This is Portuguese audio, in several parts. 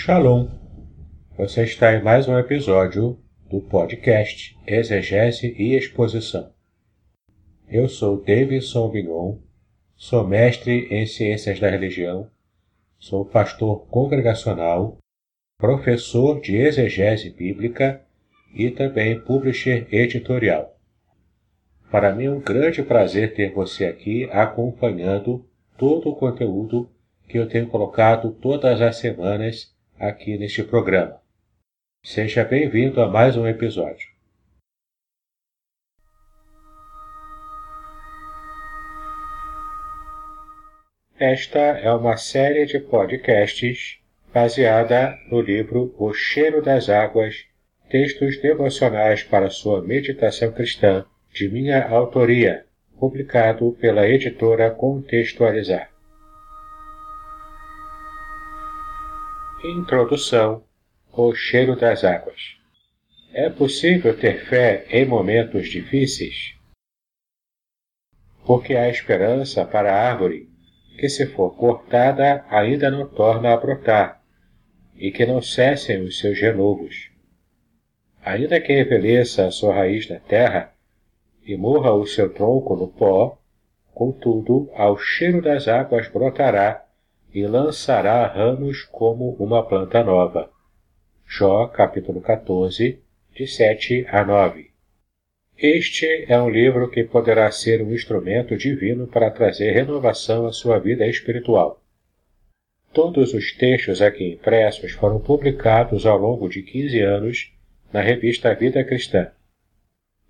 Shalom! Você está em mais um episódio do podcast Exegese e Exposição. Eu sou Davidson Vignon, sou mestre em Ciências da Religião, sou pastor congregacional, professor de exegese bíblica e também publisher editorial. Para mim é um grande prazer ter você aqui acompanhando todo o conteúdo que eu tenho colocado todas as semanas aqui neste programa. Seja bem-vindo a mais um episódio. Esta é uma série de podcasts baseada no livro O Cheiro das Águas Textos Devocionais para Sua Meditação Cristã, de minha autoria, publicado pela editora Contextualizar. Introdução O cheiro das águas. É possível ter fé em momentos difíceis? Porque há esperança para a árvore que, se for cortada, ainda não torna a brotar, e que não cessem os seus renovos. Ainda que envelheça a sua raiz na terra e morra o seu tronco no pó, contudo, ao cheiro das águas brotará e lançará ramos como uma planta nova. Jó capítulo 14, de 7 a 9. Este é um livro que poderá ser um instrumento divino para trazer renovação à sua vida espiritual. Todos os textos aqui impressos foram publicados ao longo de 15 anos na revista Vida Cristã.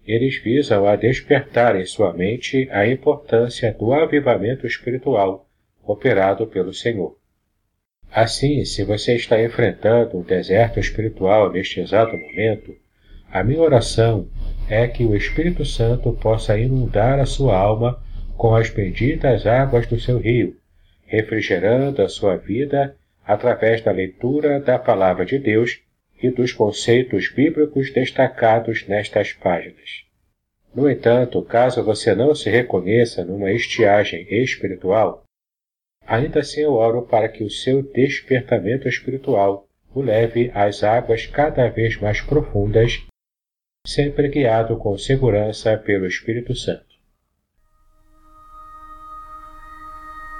Eles visam a despertar em sua mente a importância do avivamento espiritual operado pelo Senhor. Assim, se você está enfrentando um deserto espiritual neste exato momento, a minha oração é que o Espírito Santo possa inundar a sua alma com as benditas águas do seu rio, refrigerando a sua vida através da leitura da Palavra de Deus e dos conceitos bíblicos destacados nestas páginas. No entanto, caso você não se reconheça numa estiagem espiritual, Ainda assim eu oro para que o seu despertamento espiritual o leve às águas cada vez mais profundas, sempre guiado com segurança pelo Espírito Santo.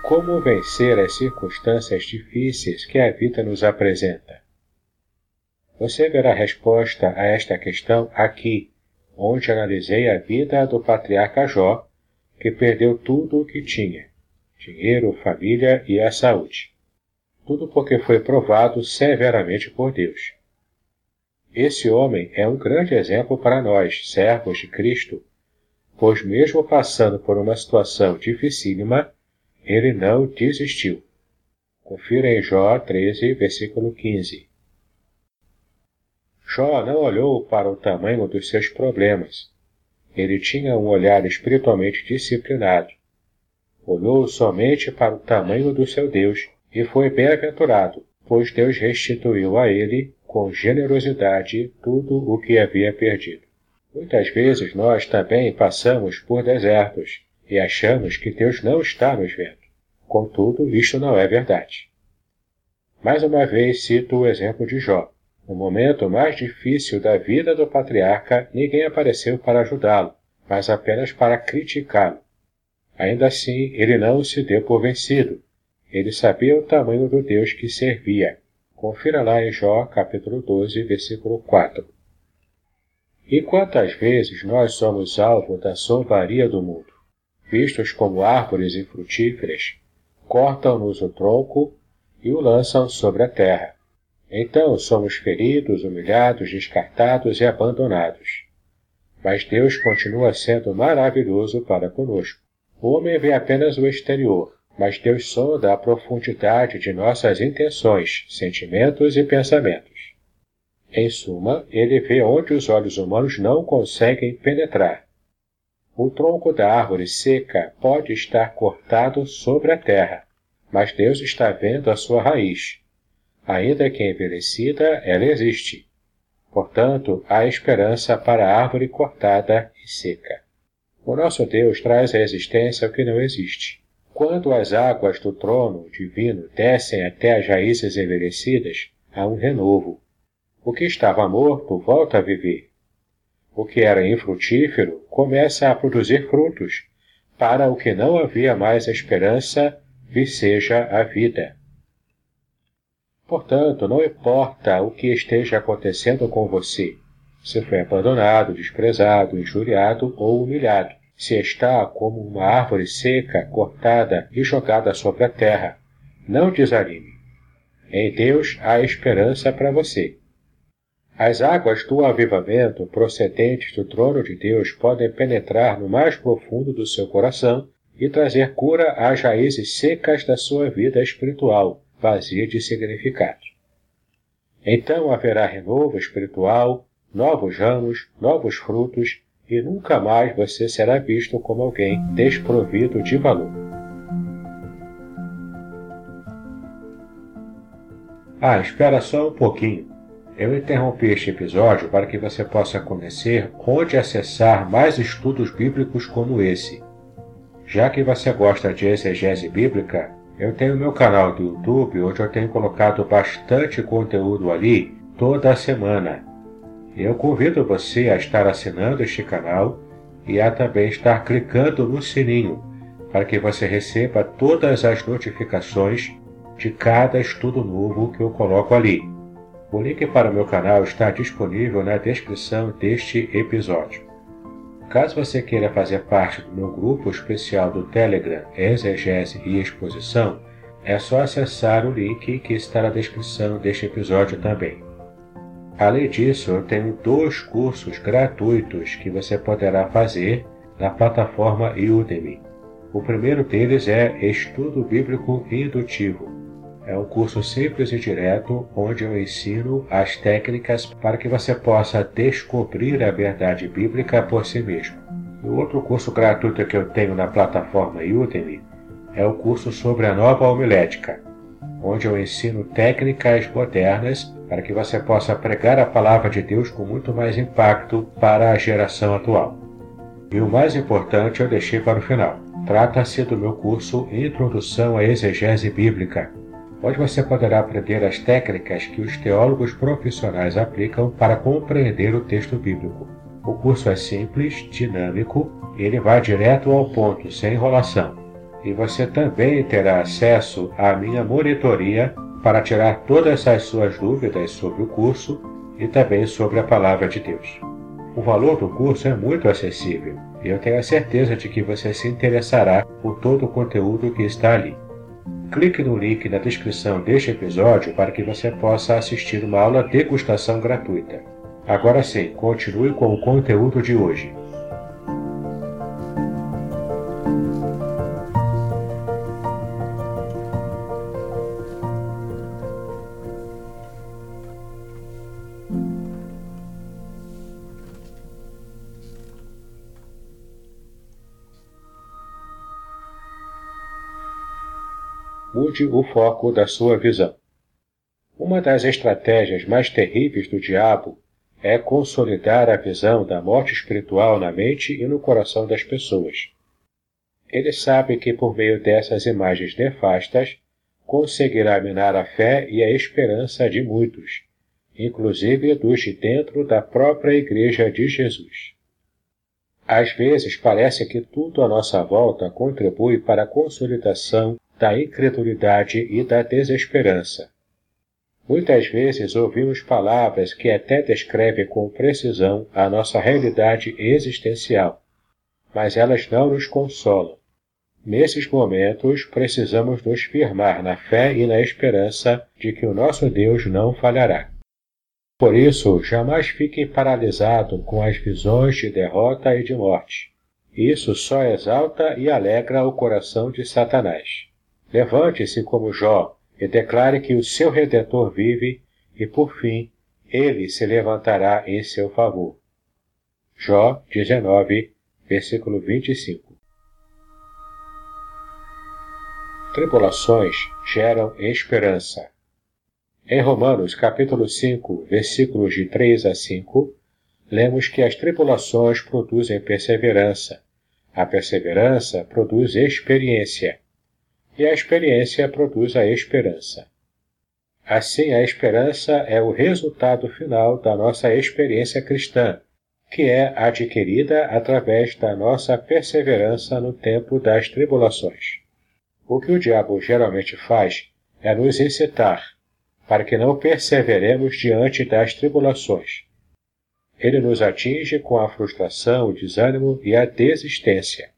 Como vencer as circunstâncias difíceis que a vida nos apresenta? Você verá a resposta a esta questão aqui, onde analisei a vida do patriarca Jó, que perdeu tudo o que tinha dinheiro, família e a saúde. Tudo porque foi provado severamente por Deus. Esse homem é um grande exemplo para nós, servos de Cristo, pois, mesmo passando por uma situação dificílima, ele não desistiu. Confira em Jó 13, versículo 15. Jó não olhou para o tamanho dos seus problemas. Ele tinha um olhar espiritualmente disciplinado olhou somente para o tamanho do seu Deus e foi bem-aventurado, pois Deus restituiu a ele, com generosidade, tudo o que havia perdido. Muitas vezes nós também passamos por desertos e achamos que Deus não está nos vendo. Contudo, isto não é verdade. Mais uma vez cito o exemplo de Jó. No momento mais difícil da vida do patriarca, ninguém apareceu para ajudá-lo, mas apenas para criticá-lo. Ainda assim, ele não se deu por vencido. Ele sabia o tamanho do Deus que servia. Confira lá em Jó, capítulo 12, versículo 4. E quantas vezes nós somos alvo da zombaria do mundo? Vistos como árvores infrutíferas, cortam-nos o tronco e o lançam sobre a terra. Então somos feridos, humilhados, descartados e abandonados. Mas Deus continua sendo maravilhoso para conosco. O homem vê apenas o exterior, mas Deus sonda a profundidade de nossas intenções, sentimentos e pensamentos. Em suma, ele vê onde os olhos humanos não conseguem penetrar. O tronco da árvore seca pode estar cortado sobre a terra, mas Deus está vendo a sua raiz. Ainda que envelhecida, ela existe. Portanto, há esperança para a árvore cortada e seca. O nosso Deus traz à existência o que não existe. Quando as águas do trono divino descem até as raízes envelhecidas, a um renovo. O que estava morto volta a viver. O que era infrutífero começa a produzir frutos, para o que não havia mais esperança, viceja a vida. Portanto, não importa o que esteja acontecendo com você, se foi abandonado, desprezado, injuriado ou humilhado, se está como uma árvore seca, cortada e jogada sobre a terra, não desanime. Em Deus há esperança para você. As águas do avivamento procedentes do trono de Deus podem penetrar no mais profundo do seu coração e trazer cura às raízes secas da sua vida espiritual, vazia de significado. Então haverá renovo espiritual, novos ramos, novos frutos, e nunca mais você será visto como alguém desprovido de valor. Ah, espera só um pouquinho. Eu interrompi este episódio para que você possa conhecer onde acessar mais estudos bíblicos como esse. Já que você gosta de exegese bíblica, eu tenho meu canal do YouTube onde eu tenho colocado bastante conteúdo ali toda semana. Eu convido você a estar assinando este canal e a também estar clicando no sininho para que você receba todas as notificações de cada estudo novo que eu coloco ali. O link para o meu canal está disponível na descrição deste episódio. Caso você queira fazer parte do meu grupo especial do Telegram Exegese e Exposição, é só acessar o link que está na descrição deste episódio também. Além disso, eu tenho dois cursos gratuitos que você poderá fazer na plataforma Udemy. O primeiro deles é Estudo Bíblico Indutivo é um curso simples e direto onde eu ensino as técnicas para que você possa descobrir a verdade bíblica por si mesmo. O outro curso gratuito que eu tenho na plataforma Udemy é o curso sobre a nova homilética, onde eu ensino técnicas modernas para que você possa pregar a palavra de Deus com muito mais impacto para a geração atual. E o mais importante eu deixei para o final. Trata-se do meu curso Introdução à Exegese Bíblica, onde você poderá aprender as técnicas que os teólogos profissionais aplicam para compreender o texto bíblico. O curso é simples, dinâmico, ele vai direto ao ponto, sem enrolação. E você também terá acesso à minha monitoria para tirar todas as suas dúvidas sobre o curso e também sobre a palavra de Deus. O valor do curso é muito acessível e eu tenho a certeza de que você se interessará por todo o conteúdo que está ali. Clique no link na descrição deste episódio para que você possa assistir uma aula degustação gratuita. Agora sim, continue com o conteúdo de hoje. Mude o foco da sua visão. Uma das estratégias mais terríveis do diabo é consolidar a visão da morte espiritual na mente e no coração das pessoas. Ele sabe que por meio dessas imagens nefastas conseguirá minar a fé e a esperança de muitos, inclusive dos de dentro da própria Igreja de Jesus. Às vezes parece que tudo à nossa volta contribui para a consolidação da incredulidade e da desesperança. Muitas vezes ouvimos palavras que até descrevem com precisão a nossa realidade existencial, mas elas não nos consolam. Nesses momentos, precisamos nos firmar na fé e na esperança de que o nosso Deus não falhará. Por isso, jamais fique paralisado com as visões de derrota e de morte. Isso só exalta e alegra o coração de Satanás. Levante-se como Jó e declare que o seu Redentor vive e, por fim, ele se levantará em seu favor. Jó 19, versículo 25. Tribulações geram esperança. Em Romanos capítulo 5, versículos de 3 a 5, lemos que as tribulações produzem perseverança. A perseverança produz experiência e a experiência produz a esperança. Assim, a esperança é o resultado final da nossa experiência cristã, que é adquirida através da nossa perseverança no tempo das tribulações. O que o diabo geralmente faz é nos incitar, para que não perseveremos diante das tribulações. Ele nos atinge com a frustração, o desânimo e a desistência.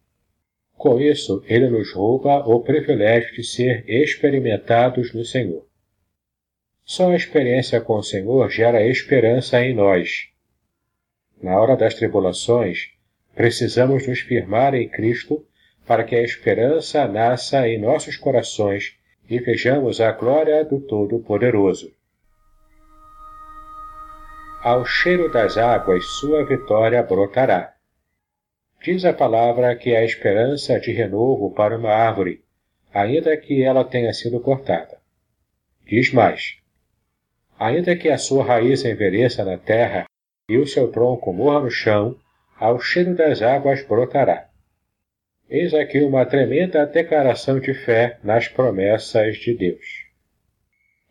Com isso, ele nos rouba o privilégio de ser experimentados no Senhor. Só a experiência com o Senhor gera esperança em nós. Na hora das tribulações, precisamos nos firmar em Cristo para que a esperança nasça em nossos corações e vejamos a glória do Todo-Poderoso. Ao cheiro das águas sua vitória brotará. Diz a palavra que há esperança de renovo para uma árvore, ainda que ela tenha sido cortada. Diz mais: Ainda que a sua raiz envelheça na terra e o seu tronco morra no chão, ao cheiro das águas brotará. Eis aqui uma tremenda declaração de fé nas promessas de Deus.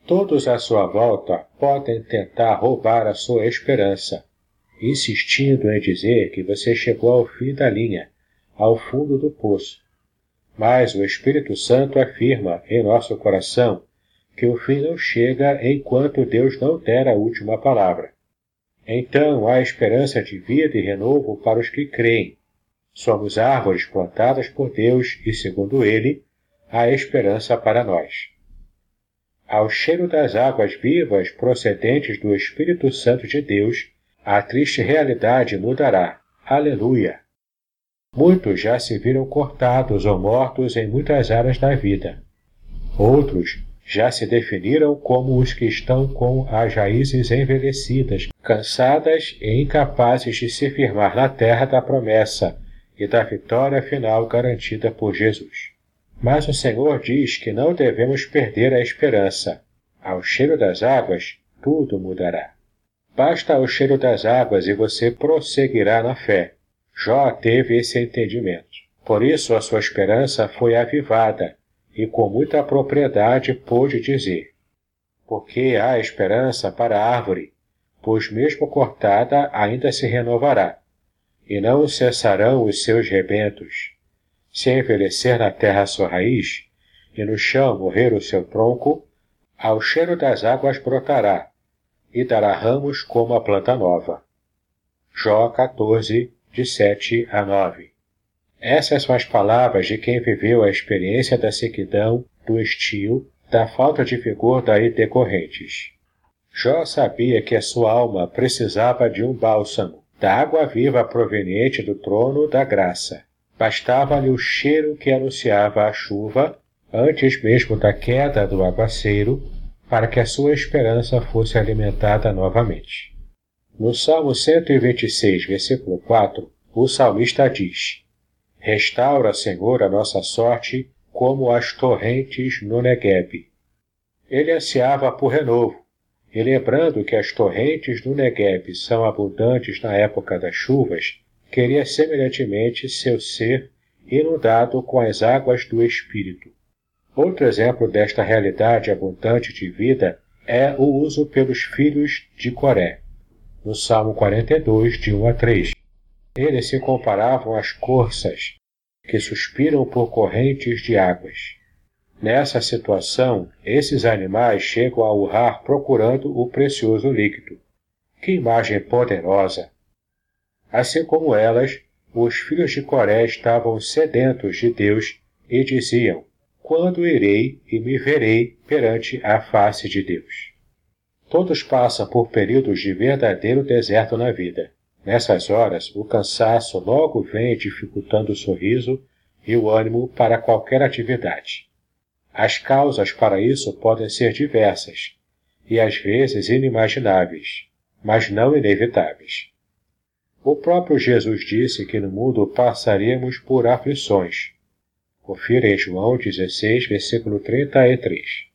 Todos à sua volta podem tentar roubar a sua esperança, insistindo em dizer que você chegou ao fim da linha, ao fundo do poço. Mas o Espírito Santo afirma em nosso coração que o fim não chega enquanto Deus não der a última palavra. Então há esperança de vida e renovo para os que creem, Somos árvores plantadas por Deus e, segundo Ele, há esperança para nós. Ao cheiro das águas vivas procedentes do Espírito Santo de Deus, a triste realidade mudará. Aleluia! Muitos já se viram cortados ou mortos em muitas áreas da vida. Outros já se definiram como os que estão com as raízes envelhecidas, cansadas e incapazes de se firmar na terra da promessa, e da vitória final garantida por Jesus. Mas o Senhor diz que não devemos perder a esperança. Ao cheiro das águas, tudo mudará. Basta o cheiro das águas e você prosseguirá na fé. Jó teve esse entendimento. Por isso a sua esperança foi avivada e com muita propriedade pôde dizer: Porque há esperança para a árvore, pois mesmo cortada ainda se renovará e não cessarão os seus rebentos. Se envelhecer na terra sua raiz, e no chão morrer o seu tronco, ao cheiro das águas brotará, e dará ramos como a planta nova. Jó 14, de 7 a 9. Essas são as palavras de quem viveu a experiência da sequidão, do estio, da falta de vigor daí decorrentes. Jó sabia que a sua alma precisava de um bálsamo, da água viva proveniente do trono da graça. Bastava-lhe o cheiro que anunciava a chuva, antes mesmo da queda do aguaceiro, para que a sua esperança fosse alimentada novamente. No Salmo 126, versículo 4, o salmista diz: Restaura, Senhor, a nossa sorte como as torrentes no Negueb. Ele ansiava por renovo, e lembrando que as torrentes do Negueb são abundantes na época das chuvas, queria semelhantemente seu ser inundado com as águas do Espírito. Outro exemplo desta realidade abundante de vida é o uso pelos filhos de Coré, no Salmo 42, de 1 a 3. Eles se comparavam às corças, que suspiram por correntes de águas. Nessa situação, esses animais chegam a urrar procurando o precioso líquido. Que imagem poderosa! Assim como elas, os filhos de Coré estavam sedentos de Deus e diziam: Quando irei e me verei perante a face de Deus? Todos passam por períodos de verdadeiro deserto na vida. Nessas horas, o cansaço logo vem dificultando o sorriso e o ânimo para qualquer atividade. As causas para isso podem ser diversas e às vezes inimagináveis, mas não inevitáveis. O próprio Jesus disse que no mundo passaríamos por aflições. Confira em João 16, versículo 33.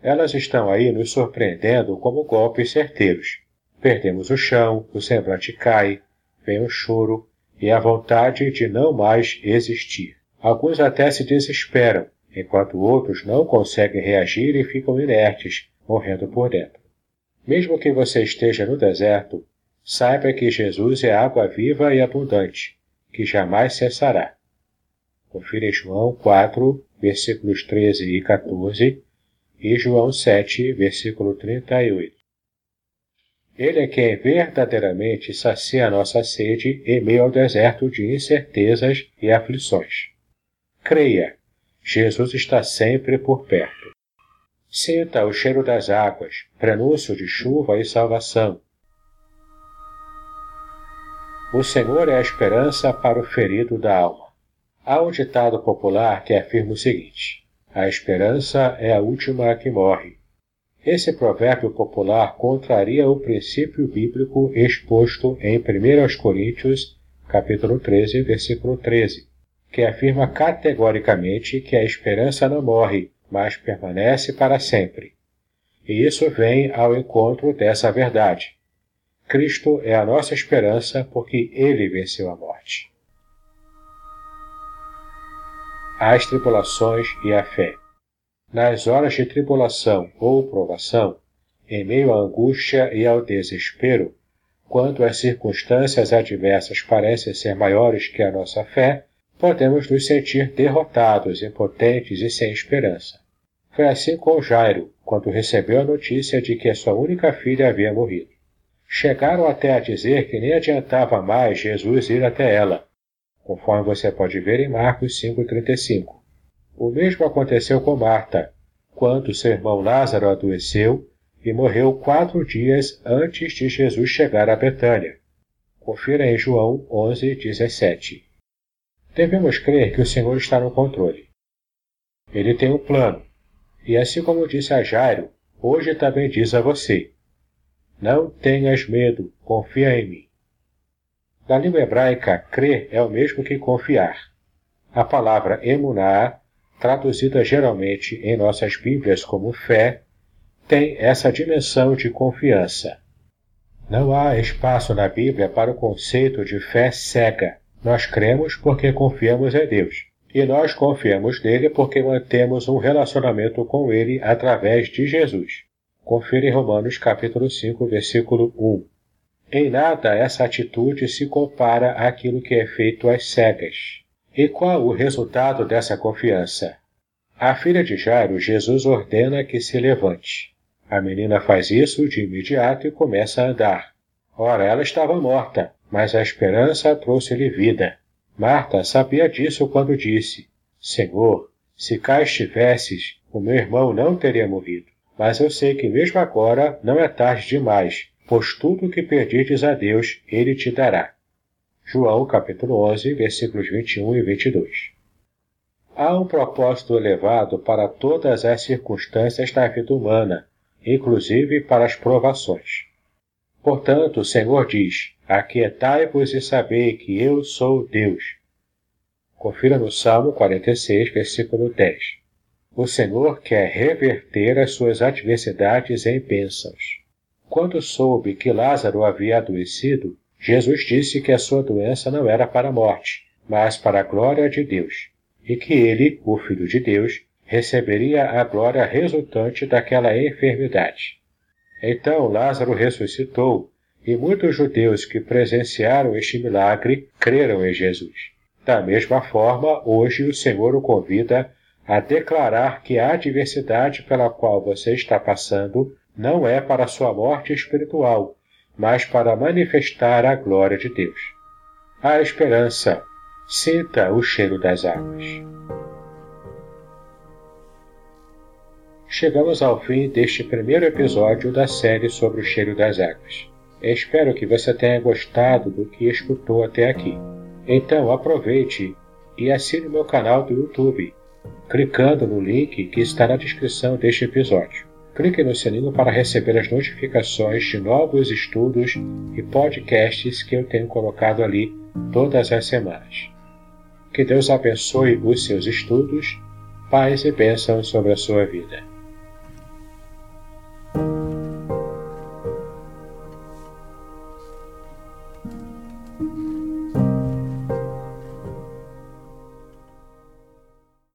Elas estão aí nos surpreendendo como golpes certeiros. Perdemos o chão, o semblante cai, vem o choro e a vontade de não mais existir. Alguns até se desesperam, enquanto outros não conseguem reagir e ficam inertes, morrendo por dentro. Mesmo que você esteja no deserto, saiba que Jesus é água viva e abundante, que jamais cessará. Confira João 4, versículos 13 e 14 e João 7, versículo 38. Ele é quem verdadeiramente sacia a nossa sede em meio ao deserto de incertezas e aflições. Creia, Jesus está sempre por perto. Sinta o cheiro das águas, prenúncio de chuva e salvação. O Senhor é a esperança para o ferido da alma. Há um ditado popular que afirma o seguinte: a esperança é a última que morre. Esse provérbio popular contraria o princípio bíblico exposto em 1 Coríntios, capítulo 13, versículo 13, que afirma categoricamente que a esperança não morre, mas permanece para sempre. E isso vem ao encontro dessa verdade. Cristo é a nossa esperança porque ele venceu a morte. As tribulações e a fé. Nas horas de tribulação ou provação, em meio à angústia e ao desespero, quando as circunstâncias adversas parecem ser maiores que a nossa fé, podemos nos sentir derrotados, impotentes e sem esperança. Foi assim com Jairo, quando recebeu a notícia de que sua única filha havia morrido. Chegaram até a dizer que nem adiantava mais Jesus ir até ela, conforme você pode ver em Marcos 5,35. O mesmo aconteceu com Marta, quando seu irmão Lázaro adoeceu e morreu quatro dias antes de Jesus chegar a Betânia. Confira em João 11, 17. Devemos crer que o Senhor está no controle. Ele tem um plano, e assim como disse a Jairo, hoje também diz a você: Não tenhas medo, confia em mim. Na língua hebraica, crer é o mesmo que confiar. A palavra emuná, traduzida geralmente em nossas Bíblias como fé, tem essa dimensão de confiança. Não há espaço na Bíblia para o conceito de fé cega. Nós cremos porque confiamos em Deus. E nós confiamos nele porque mantemos um relacionamento com ele através de Jesus. Confira em Romanos capítulo 5, versículo 1. Em nada essa atitude se compara àquilo que é feito às cegas. E qual o resultado dessa confiança? A filha de Jairo, Jesus ordena que se levante. A menina faz isso de imediato e começa a andar. Ora, ela estava morta, mas a esperança trouxe-lhe vida. Marta sabia disso quando disse: Senhor, se cá estivesses, o meu irmão não teria morrido. Mas eu sei que mesmo agora não é tarde demais, pois tudo o que perdides a Deus, ele te dará. João capítulo 11, versículos 21 e 22. Há um propósito elevado para todas as circunstâncias da vida humana, inclusive para as provações. Portanto, o Senhor diz: Aquietai-vos e sabei que eu sou Deus. Confira no Salmo 46, versículo 10. O Senhor quer reverter as suas adversidades em bênçãos. Quando soube que Lázaro havia adoecido, Jesus disse que a sua doença não era para a morte, mas para a glória de Deus, e que ele, o Filho de Deus, receberia a glória resultante daquela enfermidade. Então Lázaro ressuscitou e muitos judeus que presenciaram este milagre creram em Jesus. Da mesma forma, hoje o Senhor o convida a declarar que a adversidade pela qual você está passando não é para sua morte espiritual, mas para manifestar a glória de Deus. A esperança. Sinta o cheiro das águas. Chegamos ao fim deste primeiro episódio da série sobre o cheiro das águas. Espero que você tenha gostado do que escutou até aqui. Então aproveite e assine meu canal do YouTube, clicando no link que está na descrição deste episódio. Clique no sininho para receber as notificações de novos estudos e podcasts que eu tenho colocado ali todas as semanas. Que Deus abençoe os seus estudos, paz e bênção sobre a sua vida.